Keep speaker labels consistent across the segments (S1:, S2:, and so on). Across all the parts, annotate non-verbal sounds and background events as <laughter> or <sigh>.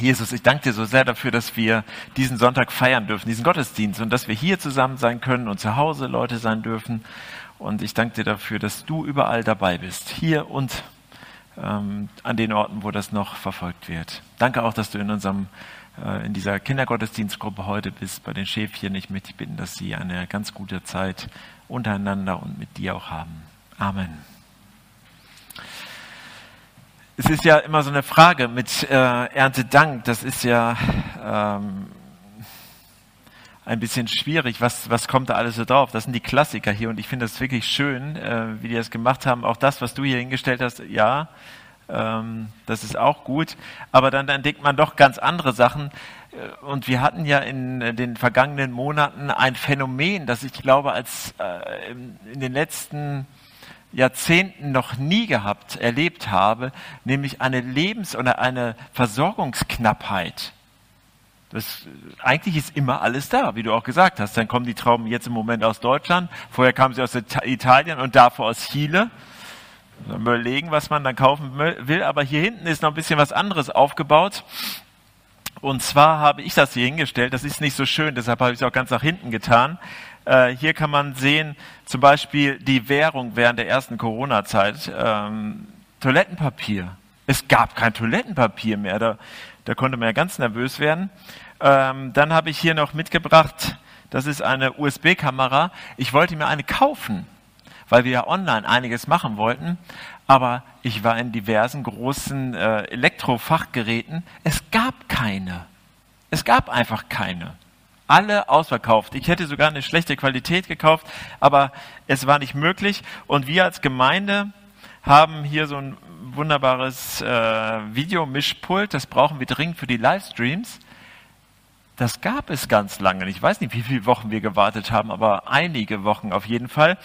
S1: Jesus, ich danke dir so sehr dafür, dass wir diesen Sonntag feiern dürfen, diesen Gottesdienst und dass wir hier zusammen sein können und zu Hause Leute sein dürfen. Und ich danke dir dafür, dass du überall dabei bist, hier und ähm, an den Orten, wo das noch verfolgt wird. Danke auch, dass du in unserem äh, in dieser Kindergottesdienstgruppe heute bist, bei den Schäfchen. Ich möchte dich bitten, dass sie eine ganz gute Zeit untereinander und mit dir auch haben. Amen. Es ist ja immer so eine Frage mit äh, Erntedank. Das ist ja ähm, ein bisschen schwierig. Was, was kommt da alles so drauf? Das sind die Klassiker hier und ich finde das wirklich schön, äh, wie die das gemacht haben. Auch das, was du hier hingestellt hast, ja, ähm, das ist auch gut. Aber dann entdeckt man doch ganz andere Sachen. Äh, und wir hatten ja in den vergangenen Monaten ein Phänomen, das ich glaube, als äh, in den letzten Jahrzehnten noch nie gehabt, erlebt habe, nämlich eine Lebens- oder eine Versorgungsknappheit. Das, eigentlich ist immer alles da, wie du auch gesagt hast. Dann kommen die Trauben jetzt im Moment aus Deutschland, vorher kamen sie aus Italien und davor aus Chile. Dann überlegen, was man dann kaufen will. Aber hier hinten ist noch ein bisschen was anderes aufgebaut. Und zwar habe ich das hier hingestellt. Das ist nicht so schön, deshalb habe ich es auch ganz nach hinten getan. Äh, hier kann man sehen, zum Beispiel die Währung während der ersten Corona-Zeit. Ähm, Toilettenpapier. Es gab kein Toilettenpapier mehr. Da, da konnte man ja ganz nervös werden. Ähm, dann habe ich hier noch mitgebracht, das ist eine USB-Kamera. Ich wollte mir eine kaufen, weil wir ja online einiges machen wollten. Aber ich war in diversen großen äh, Elektrofachgeräten. Es gab keine. Es gab einfach keine alle ausverkauft. Ich hätte sogar eine schlechte Qualität gekauft, aber es war nicht möglich. Und wir als Gemeinde haben hier so ein wunderbares äh, Videomischpult, das brauchen wir dringend für die Livestreams. Das gab es ganz lange. Ich weiß nicht, wie viele Wochen wir gewartet haben, aber einige Wochen auf jeden Fall.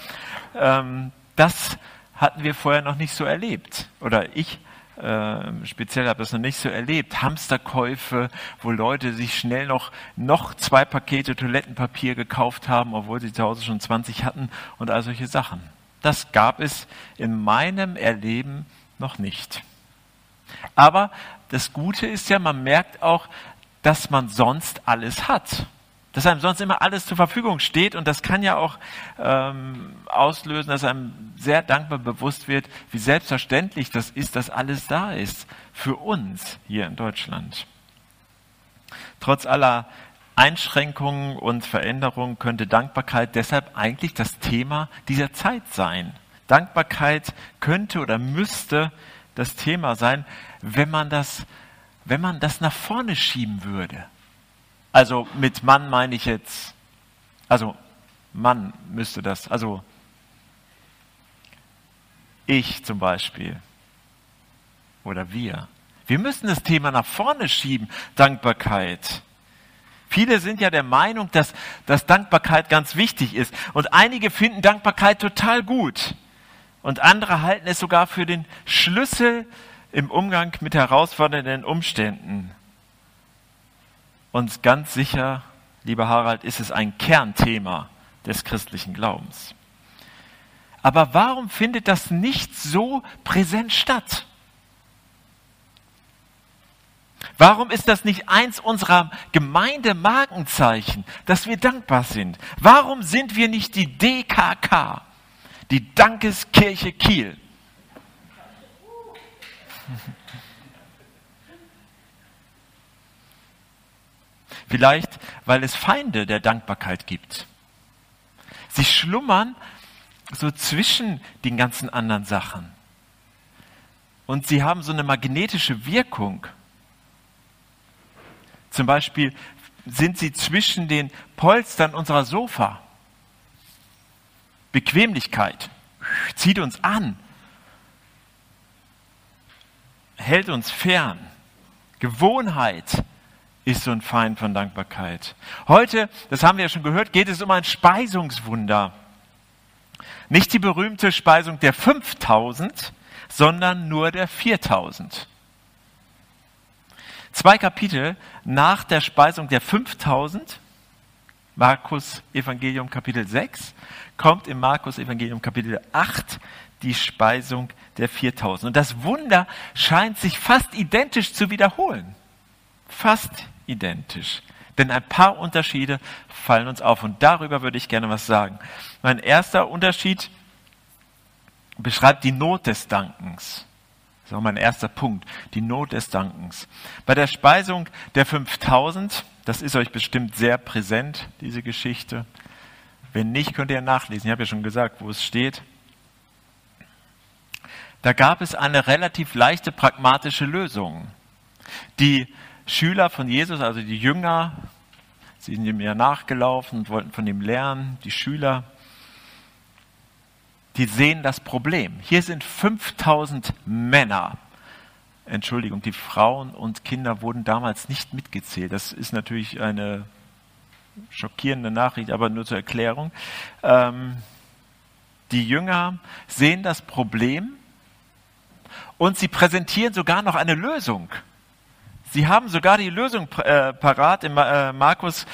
S1: Ähm, das hatten wir vorher noch nicht so erlebt. Oder ich äh, speziell habe das noch nicht so erlebt, Hamsterkäufe, wo Leute sich schnell noch, noch zwei Pakete Toilettenpapier gekauft haben, obwohl sie zu Hause schon 20 hatten und all solche Sachen. Das gab es in meinem Erleben noch nicht. Aber das Gute ist ja, man merkt auch, dass man sonst alles hat dass einem sonst immer alles zur Verfügung steht und das kann ja auch ähm, auslösen, dass einem sehr dankbar bewusst wird, wie selbstverständlich das ist, dass alles da ist für uns hier in Deutschland. Trotz aller Einschränkungen und Veränderungen könnte Dankbarkeit deshalb eigentlich das Thema dieser Zeit sein. Dankbarkeit könnte oder müsste das Thema sein, wenn man das, wenn man das nach vorne schieben würde. Also mit Mann meine ich jetzt, also Mann müsste das, also ich zum Beispiel oder wir. Wir müssen das Thema nach vorne schieben, Dankbarkeit. Viele sind ja der Meinung, dass, dass Dankbarkeit ganz wichtig ist. Und einige finden Dankbarkeit total gut. Und andere halten es sogar für den Schlüssel im Umgang mit herausfordernden Umständen. Und ganz sicher, lieber Harald, ist es ein Kernthema des christlichen Glaubens. Aber warum findet das nicht so präsent statt? Warum ist das nicht eins unserer Gemeindemarkenzeichen, dass wir dankbar sind? Warum sind wir nicht die DKK, die Dankeskirche Kiel? Vielleicht, weil es Feinde der Dankbarkeit gibt. Sie schlummern so zwischen den ganzen anderen Sachen. Und sie haben so eine magnetische Wirkung. Zum Beispiel sind sie zwischen den Polstern unserer Sofa. Bequemlichkeit zieht uns an, hält uns fern. Gewohnheit ist so ein Feind von Dankbarkeit. Heute, das haben wir ja schon gehört, geht es um ein Speisungswunder. Nicht die berühmte Speisung der 5000, sondern nur der 4000. Zwei Kapitel nach der Speisung der 5000, Markus Evangelium Kapitel 6, kommt im Markus Evangelium Kapitel 8 die Speisung der 4000. Und das Wunder scheint sich fast identisch zu wiederholen. Fast identisch. Denn ein paar Unterschiede fallen uns auf und darüber würde ich gerne was sagen. Mein erster Unterschied beschreibt die Not des Dankens. Das ist auch mein erster Punkt, die Not des Dankens. Bei der Speisung der 5000, das ist euch bestimmt sehr präsent, diese Geschichte. Wenn nicht, könnt ihr nachlesen. Ich habe ja schon gesagt, wo es steht. Da gab es eine relativ leichte pragmatische Lösung. Die Schüler von Jesus, also die Jünger, sie sind ihm ja nachgelaufen und wollten von ihm lernen, die Schüler, die sehen das Problem. Hier sind 5000 Männer. Entschuldigung, die Frauen und Kinder wurden damals nicht mitgezählt. Das ist natürlich eine schockierende Nachricht, aber nur zur Erklärung. Ähm, die Jünger sehen das Problem und sie präsentieren sogar noch eine Lösung. Sie haben sogar die Lösung äh, parat. Im äh, Markus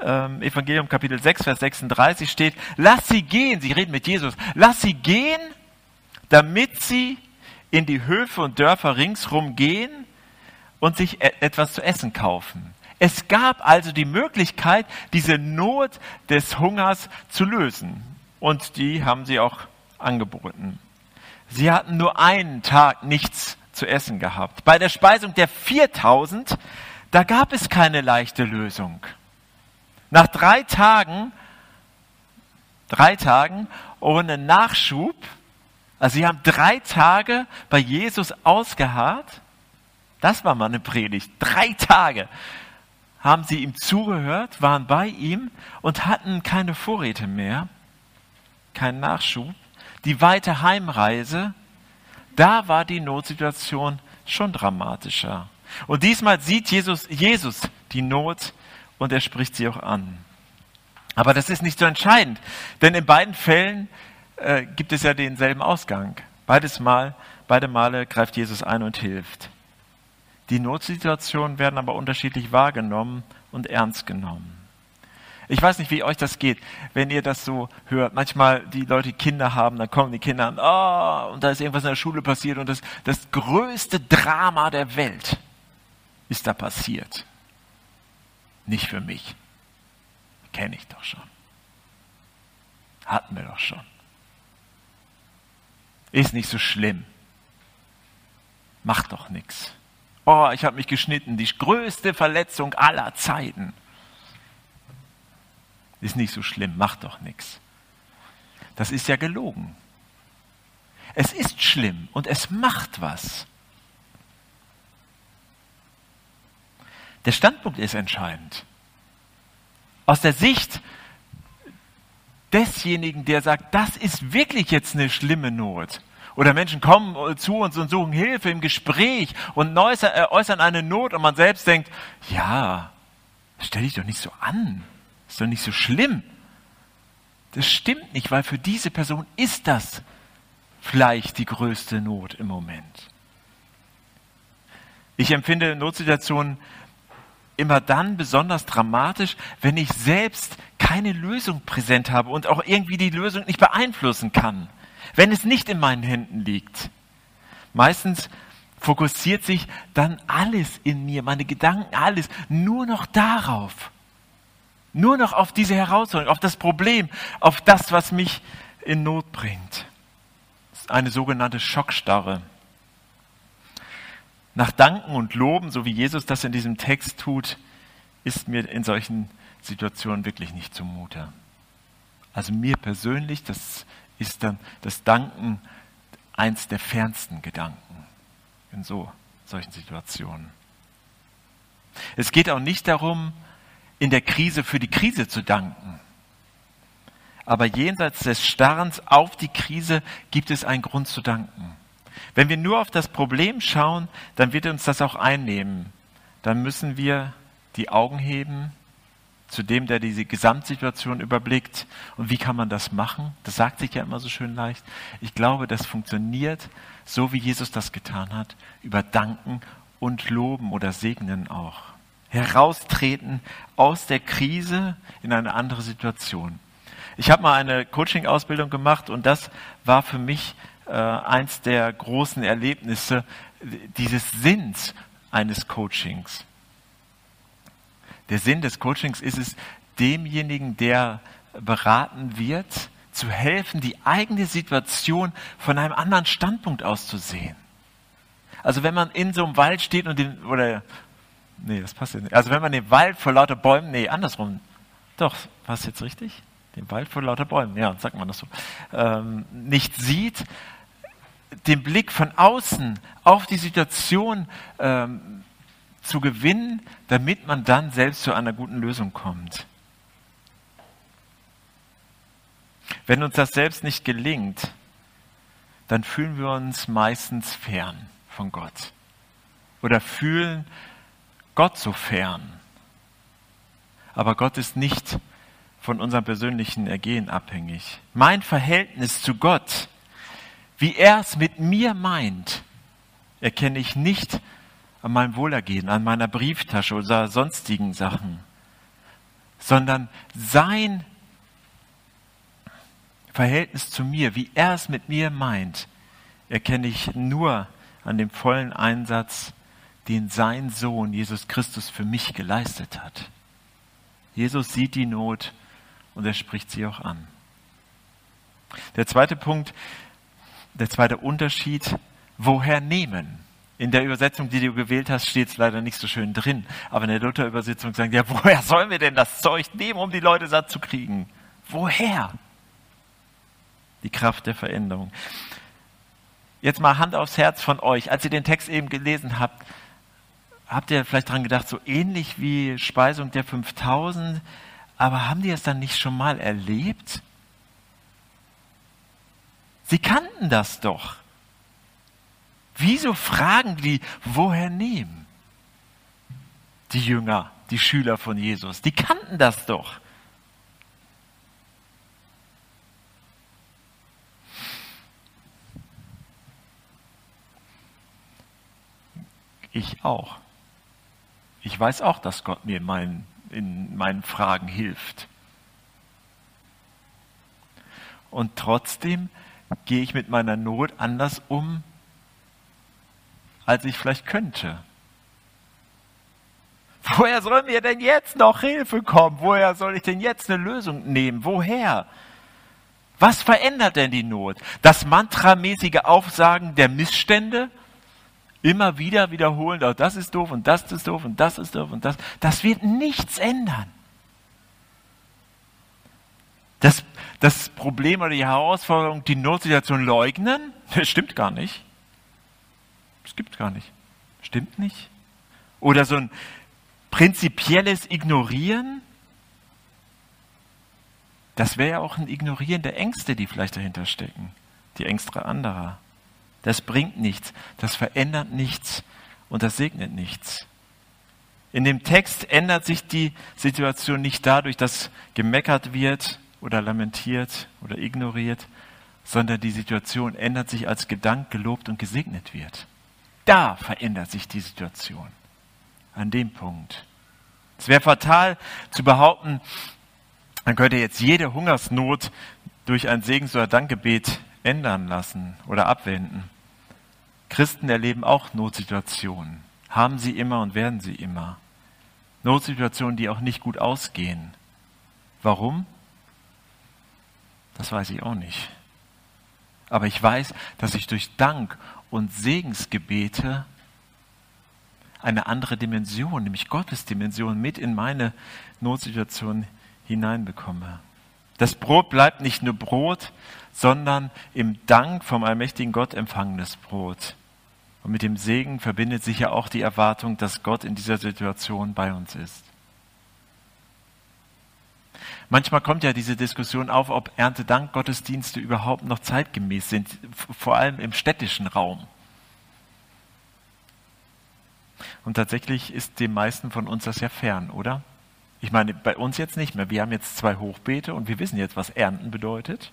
S1: äh, Evangelium Kapitel 6, Vers 36 steht, lass sie gehen, sie reden mit Jesus, lass sie gehen, damit sie in die Höfe und Dörfer ringsrum gehen und sich e etwas zu essen kaufen. Es gab also die Möglichkeit, diese Not des Hungers zu lösen. Und die haben sie auch angeboten. Sie hatten nur einen Tag nichts zu essen gehabt. Bei der Speisung der 4000, da gab es keine leichte Lösung. Nach drei Tagen, drei Tagen ohne Nachschub, also sie haben drei Tage bei Jesus ausgeharrt, das war mal eine Predigt, drei Tage haben sie ihm zugehört, waren bei ihm und hatten keine Vorräte mehr, keinen Nachschub. Die weite Heimreise da war die Notsituation schon dramatischer. Und diesmal sieht Jesus, Jesus die Not und er spricht sie auch an. Aber das ist nicht so entscheidend, denn in beiden Fällen äh, gibt es ja denselben Ausgang. Beides Mal, beide Male greift Jesus ein und hilft. Die Notsituationen werden aber unterschiedlich wahrgenommen und ernst genommen. Ich weiß nicht, wie euch das geht, wenn ihr das so hört. Manchmal die Leute, die Kinder haben, dann kommen die Kinder an, oh, und da ist irgendwas in der Schule passiert und das, das größte Drama der Welt ist da passiert. Nicht für mich. Kenne ich doch schon. Hatten wir doch schon. Ist nicht so schlimm. Macht doch nichts. Oh, ich habe mich geschnitten. Die größte Verletzung aller Zeiten. Ist nicht so schlimm, macht doch nichts. Das ist ja gelogen. Es ist schlimm und es macht was. Der Standpunkt ist entscheidend. Aus der Sicht desjenigen, der sagt, das ist wirklich jetzt eine schlimme Not. Oder Menschen kommen zu uns und suchen Hilfe im Gespräch und äh, äußern eine Not und man selbst denkt, ja, stell dich doch nicht so an. Ist doch nicht so schlimm. Das stimmt nicht, weil für diese Person ist das vielleicht die größte Not im Moment. Ich empfinde Notsituationen immer dann besonders dramatisch, wenn ich selbst keine Lösung präsent habe und auch irgendwie die Lösung nicht beeinflussen kann, wenn es nicht in meinen Händen liegt. Meistens fokussiert sich dann alles in mir, meine Gedanken, alles nur noch darauf. Nur noch auf diese Herausforderung, auf das Problem, auf das, was mich in Not bringt. Das ist eine sogenannte Schockstarre. Nach Danken und Loben, so wie Jesus das in diesem Text tut, ist mir in solchen Situationen wirklich nicht zumute. Also mir persönlich, das ist dann das Danken eins der fernsten Gedanken in so solchen Situationen. Es geht auch nicht darum, in der Krise für die Krise zu danken. Aber jenseits des Starrens auf die Krise gibt es einen Grund zu danken. Wenn wir nur auf das Problem schauen, dann wird uns das auch einnehmen. Dann müssen wir die Augen heben zu dem, der diese Gesamtsituation überblickt. Und wie kann man das machen? Das sagt sich ja immer so schön leicht. Ich glaube, das funktioniert so, wie Jesus das getan hat, über Danken und Loben oder Segnen auch heraustreten aus der Krise in eine andere Situation. Ich habe mal eine Coaching-Ausbildung gemacht und das war für mich äh, eins der großen Erlebnisse dieses Sinns eines Coachings. Der Sinn des Coachings ist es, demjenigen, der beraten wird, zu helfen, die eigene Situation von einem anderen Standpunkt aus zu sehen. Also wenn man in so einem Wald steht und den, oder, nee, das passt ja nicht. Also wenn man den Wald vor lauter Bäumen, nee, andersrum. Doch, passt jetzt richtig? Den Wald vor lauter Bäumen, ja, sagt man das so. Ähm, nicht sieht, den Blick von außen auf die Situation ähm, zu gewinnen, damit man dann selbst zu einer guten Lösung kommt. Wenn uns das selbst nicht gelingt, dann fühlen wir uns meistens fern von Gott oder fühlen Gott so fern. Aber Gott ist nicht von unserem persönlichen Ergehen abhängig. Mein Verhältnis zu Gott, wie er es mit mir meint, erkenne ich nicht an meinem Wohlergehen, an meiner Brieftasche oder sonstigen Sachen, sondern sein Verhältnis zu mir, wie er es mit mir meint, erkenne ich nur an dem vollen Einsatz, den sein Sohn Jesus Christus für mich geleistet hat. Jesus sieht die Not und er spricht sie auch an. Der zweite Punkt, der zweite Unterschied, woher nehmen? In der Übersetzung, die du gewählt hast, steht es leider nicht so schön drin. Aber in der Luther-Übersetzung sagen, ja, woher sollen wir denn das Zeug nehmen, um die Leute satt zu kriegen? Woher? die Kraft der Veränderung. Jetzt mal Hand aufs Herz von euch. Als ihr den Text eben gelesen habt, habt ihr vielleicht daran gedacht, so ähnlich wie Speisung der 5000, aber haben die es dann nicht schon mal erlebt? Sie kannten das doch. Wieso fragen die, woher nehmen? Die Jünger, die Schüler von Jesus, die kannten das doch. Ich auch. Ich weiß auch, dass Gott mir in meinen, in meinen Fragen hilft. Und trotzdem gehe ich mit meiner Not anders um, als ich vielleicht könnte. Woher soll mir denn jetzt noch Hilfe kommen? Woher soll ich denn jetzt eine Lösung nehmen? Woher? Was verändert denn die Not? Das mantramäßige Aufsagen der Missstände? Immer wieder wiederholen, oh, das ist doof und das ist doof und das ist doof und das, das wird nichts ändern. Das, das Problem oder die Herausforderung, die Notsituation leugnen, <laughs> das stimmt gar nicht. Das gibt gar nicht. Stimmt nicht. Oder so ein prinzipielles Ignorieren, das wäre ja auch ein Ignorieren der Ängste, die vielleicht dahinter stecken, die Ängste anderer. Das bringt nichts, das verändert nichts und das segnet nichts. In dem Text ändert sich die Situation nicht dadurch, dass gemeckert wird oder lamentiert oder ignoriert, sondern die Situation ändert sich, als gedankt, gelobt und gesegnet wird. Da verändert sich die Situation. An dem Punkt. Es wäre fatal zu behaupten, man könnte jetzt jede Hungersnot durch ein Segens- oder Dankgebet ändern lassen oder abwenden. Christen erleben auch Notsituationen, haben sie immer und werden sie immer. Notsituationen, die auch nicht gut ausgehen. Warum? Das weiß ich auch nicht. Aber ich weiß, dass ich durch Dank und Segensgebete eine andere Dimension, nämlich Gottes Dimension, mit in meine Notsituation hineinbekomme. Das Brot bleibt nicht nur Brot, sondern im Dank vom allmächtigen Gott empfangenes Brot. Und mit dem Segen verbindet sich ja auch die Erwartung, dass Gott in dieser Situation bei uns ist. Manchmal kommt ja diese Diskussion auf, ob Erntedank-Gottesdienste überhaupt noch zeitgemäß sind, vor allem im städtischen Raum. Und tatsächlich ist den meisten von uns das ja fern, oder? Ich meine, bei uns jetzt nicht mehr. Wir haben jetzt zwei Hochbeete und wir wissen jetzt, was Ernten bedeutet.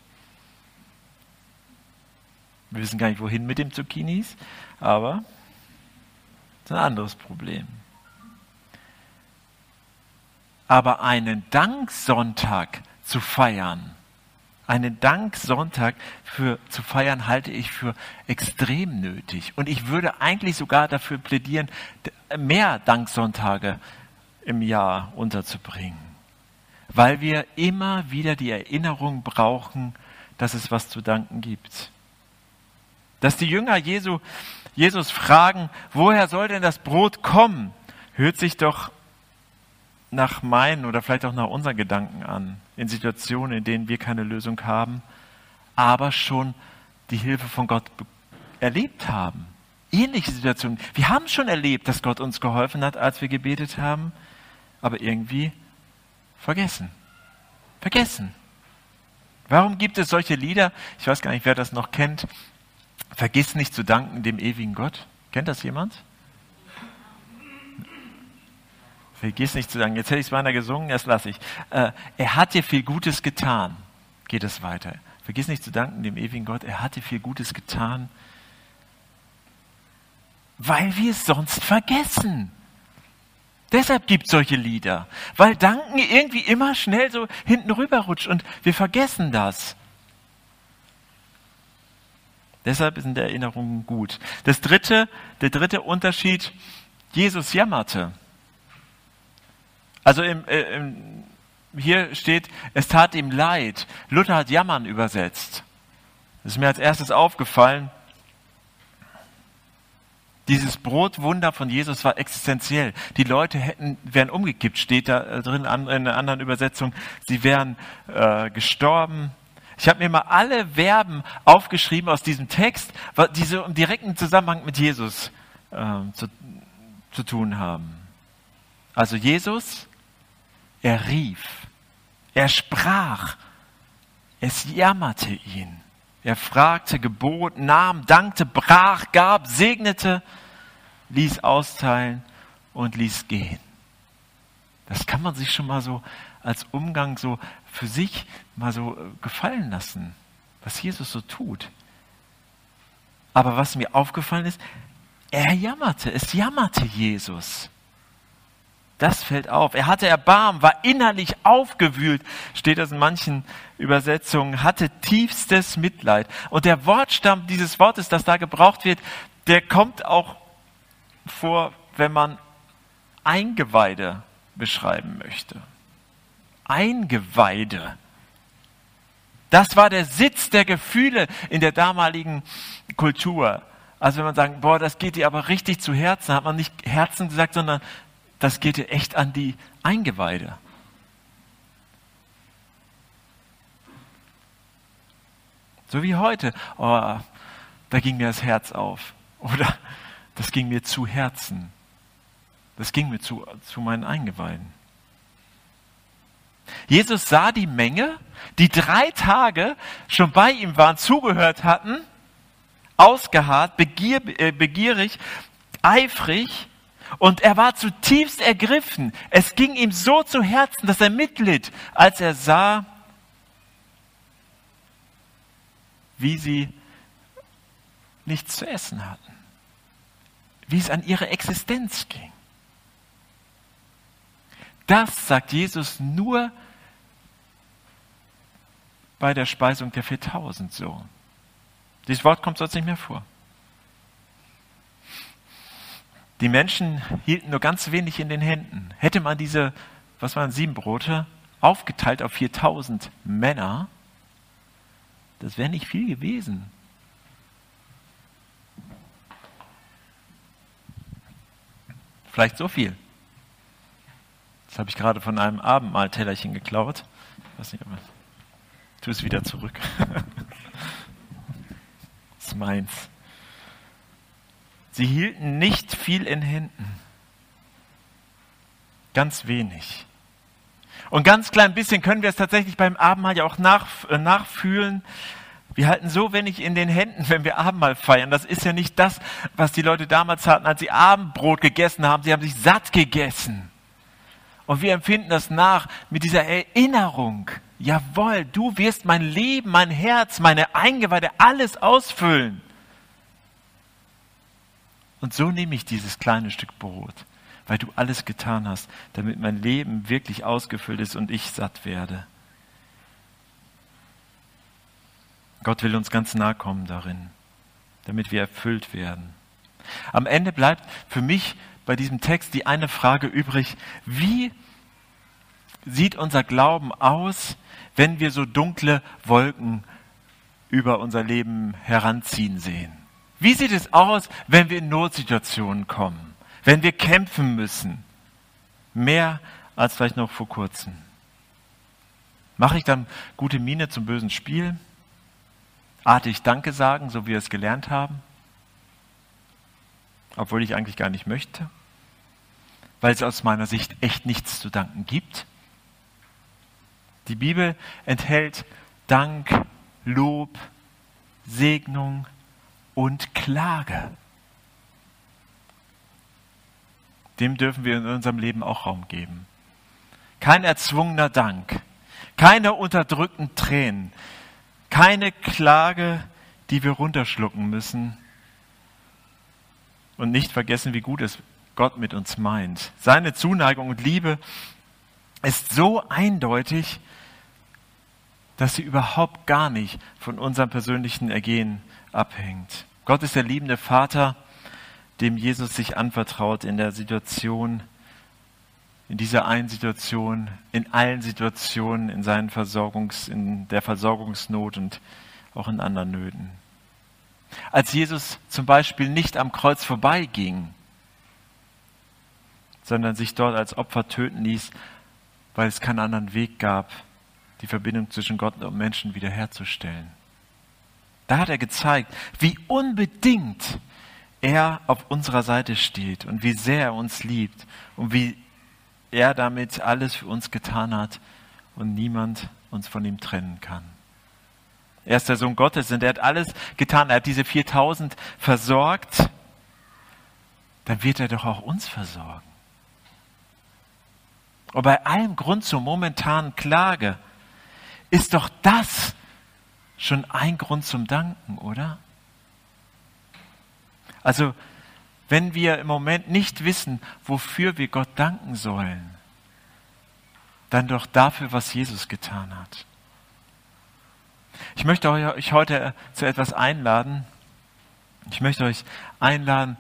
S1: Wir wissen gar nicht, wohin mit dem Zucchinis, aber das ist ein anderes Problem. Aber einen Danksonntag zu feiern, einen Danksonntag für, zu feiern, halte ich für extrem nötig. Und ich würde eigentlich sogar dafür plädieren, mehr Danksonntage im Jahr unterzubringen, weil wir immer wieder die Erinnerung brauchen, dass es was zu danken gibt. Dass die Jünger Jesu, Jesus fragen, woher soll denn das Brot kommen, hört sich doch nach meinen oder vielleicht auch nach unseren Gedanken an, in Situationen, in denen wir keine Lösung haben, aber schon die Hilfe von Gott erlebt haben. Ähnliche Situationen. Wir haben schon erlebt, dass Gott uns geholfen hat, als wir gebetet haben, aber irgendwie vergessen. Vergessen. Warum gibt es solche Lieder? Ich weiß gar nicht, wer das noch kennt. Vergiss nicht zu danken dem ewigen Gott. Kennt das jemand? Vergiss nicht zu danken. Jetzt hätte ich es beinahe gesungen, das lasse ich. Äh, er hat dir viel Gutes getan. Geht es weiter. Vergiss nicht zu danken dem ewigen Gott. Er hat dir viel Gutes getan, weil wir es sonst vergessen. Deshalb gibt es solche Lieder, weil Danken irgendwie immer schnell so hinten rüberrutscht und wir vergessen das. Deshalb sind Erinnerungen gut. Das dritte, der dritte Unterschied, Jesus jammerte. Also im, äh, im, hier steht, es tat ihm leid. Luther hat jammern übersetzt. Das ist mir als erstes aufgefallen. Dieses Brotwunder von Jesus war existenziell. Die Leute hätten, wären umgekippt, steht da äh, drin in einer anderen Übersetzung. Sie wären äh, gestorben. Ich habe mir mal alle Verben aufgeschrieben aus diesem Text, die so im direkten Zusammenhang mit Jesus äh, zu, zu tun haben. Also Jesus, er rief, er sprach, es jammerte ihn. Er fragte, gebot, nahm, dankte, brach, gab, segnete, ließ austeilen und ließ gehen. Das kann man sich schon mal so als Umgang so für sich mal so äh, gefallen lassen, was Jesus so tut. Aber was mir aufgefallen ist, er jammerte, es jammerte Jesus. Das fällt auf. Er hatte Erbarmen, war innerlich aufgewühlt, steht das in manchen Übersetzungen, hatte tiefstes Mitleid. Und der Wortstamm dieses Wortes, das da gebraucht wird, der kommt auch vor, wenn man Eingeweide beschreiben möchte. Eingeweide. Das war der Sitz der Gefühle in der damaligen Kultur. Also wenn man sagt, boah, das geht dir aber richtig zu Herzen, hat man nicht Herzen gesagt, sondern das geht dir echt an die Eingeweide. So wie heute. Oh, da ging mir das Herz auf. Oder das ging mir zu Herzen. Das ging mir zu, zu meinen Eingeweiden. Jesus sah die Menge, die drei Tage schon bei ihm waren, zugehört hatten, ausgeharrt, äh, begierig, eifrig, und er war zutiefst ergriffen. Es ging ihm so zu Herzen, dass er mitlitt, als er sah, wie sie nichts zu essen hatten, wie es an ihre Existenz ging. Das sagt Jesus nur bei der Speisung der 4000 so. Dieses Wort kommt sonst nicht mehr vor. Die Menschen hielten nur ganz wenig in den Händen. Hätte man diese, was waren sieben Brote, aufgeteilt auf 4000 Männer, das wäre nicht viel gewesen. Vielleicht so viel. Das habe ich gerade von einem Abendmahltellerchen geklaut. Ich weiß nicht, aber tu es wieder zurück. <laughs> das ist meins. Sie hielten nicht viel in Händen. Ganz wenig. Und ganz klein bisschen können wir es tatsächlich beim Abendmahl ja auch nach, äh, nachfühlen. Wir halten so wenig in den Händen, <laughs> wenn wir Abendmahl feiern. Das ist ja nicht das, was die Leute damals hatten, als sie Abendbrot gegessen haben. Sie haben sich satt gegessen. Und wir empfinden das nach mit dieser Erinnerung. Jawohl, du wirst mein Leben, mein Herz, meine Eingeweide, alles ausfüllen. Und so nehme ich dieses kleine Stück Brot, weil du alles getan hast, damit mein Leben wirklich ausgefüllt ist und ich satt werde. Gott will uns ganz nahe kommen darin, damit wir erfüllt werden. Am Ende bleibt für mich bei diesem Text die eine Frage übrig, wie sieht unser Glauben aus, wenn wir so dunkle Wolken über unser Leben heranziehen sehen? Wie sieht es aus, wenn wir in Notsituationen kommen, wenn wir kämpfen müssen? Mehr als vielleicht noch vor kurzem. Mache ich dann gute Miene zum bösen Spiel? Artig Danke sagen, so wie wir es gelernt haben? Obwohl ich eigentlich gar nicht möchte? Weil es aus meiner Sicht echt nichts zu danken gibt? Die Bibel enthält Dank, Lob, Segnung und Klage. Dem dürfen wir in unserem Leben auch Raum geben. Kein erzwungener Dank, keine unterdrückten Tränen, keine Klage, die wir runterschlucken müssen und nicht vergessen, wie gut es Gott mit uns meint. Seine Zuneigung und Liebe ist so eindeutig, dass sie überhaupt gar nicht von unserem persönlichen Ergehen abhängt. Gott ist der liebende Vater, dem Jesus sich anvertraut in der Situation, in dieser einen Situation, in allen Situationen, in seinen Versorgungs, in der Versorgungsnot und auch in anderen Nöten. Als Jesus zum Beispiel nicht am Kreuz vorbeiging, sondern sich dort als Opfer töten ließ, weil es keinen anderen Weg gab, die Verbindung zwischen Gott und Menschen wiederherzustellen. Da hat er gezeigt, wie unbedingt er auf unserer Seite steht und wie sehr er uns liebt und wie er damit alles für uns getan hat und niemand uns von ihm trennen kann. Er ist der Sohn Gottes und er hat alles getan. Er hat diese 4000 versorgt. Dann wird er doch auch uns versorgen. Und bei allem Grund zur momentanen Klage ist doch das schon ein Grund zum Danken, oder? Also, wenn wir im Moment nicht wissen, wofür wir Gott danken sollen, dann doch dafür, was Jesus getan hat. Ich möchte euch heute zu etwas einladen. Ich möchte euch einladen,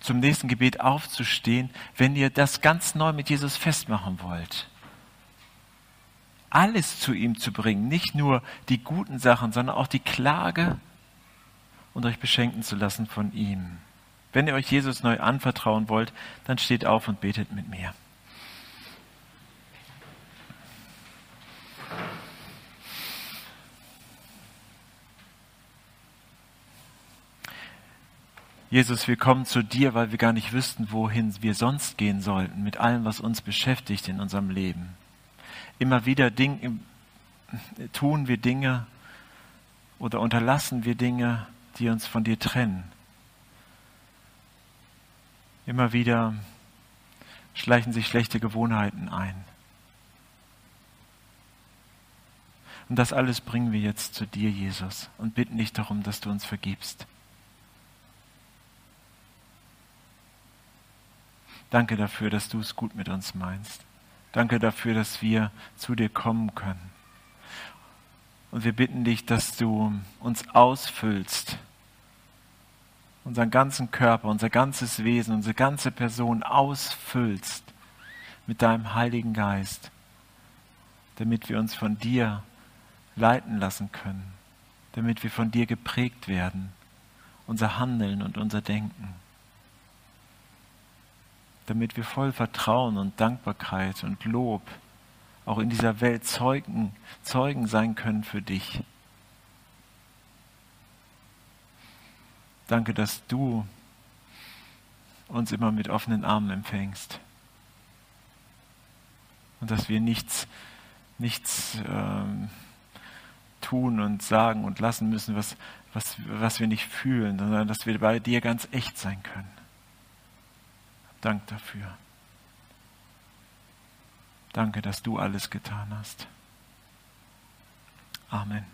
S1: zum nächsten Gebet aufzustehen, wenn ihr das ganz neu mit Jesus festmachen wollt. Alles zu ihm zu bringen, nicht nur die guten Sachen, sondern auch die Klage und euch beschenken zu lassen von ihm. Wenn ihr euch Jesus neu anvertrauen wollt, dann steht auf und betet mit mir. Jesus, wir kommen zu dir, weil wir gar nicht wüssten, wohin wir sonst gehen sollten, mit allem, was uns beschäftigt in unserem Leben. Immer wieder Ding, tun wir Dinge oder unterlassen wir Dinge, die uns von dir trennen. Immer wieder schleichen sich schlechte Gewohnheiten ein. Und das alles bringen wir jetzt zu dir, Jesus, und bitten dich darum, dass du uns vergibst. Danke dafür, dass du es gut mit uns meinst. Danke dafür, dass wir zu dir kommen können. Und wir bitten dich, dass du uns ausfüllst, unseren ganzen Körper, unser ganzes Wesen, unsere ganze Person ausfüllst mit deinem Heiligen Geist, damit wir uns von dir leiten lassen können, damit wir von dir geprägt werden, unser Handeln und unser Denken damit wir voll Vertrauen und Dankbarkeit und Lob auch in dieser Welt Zeugen, Zeugen sein können für dich. Danke, dass du uns immer mit offenen Armen empfängst und dass wir nichts, nichts ähm, tun und sagen und lassen müssen, was, was, was wir nicht fühlen, sondern dass wir bei dir ganz echt sein können. Dank dafür. Danke, dass du alles getan hast. Amen.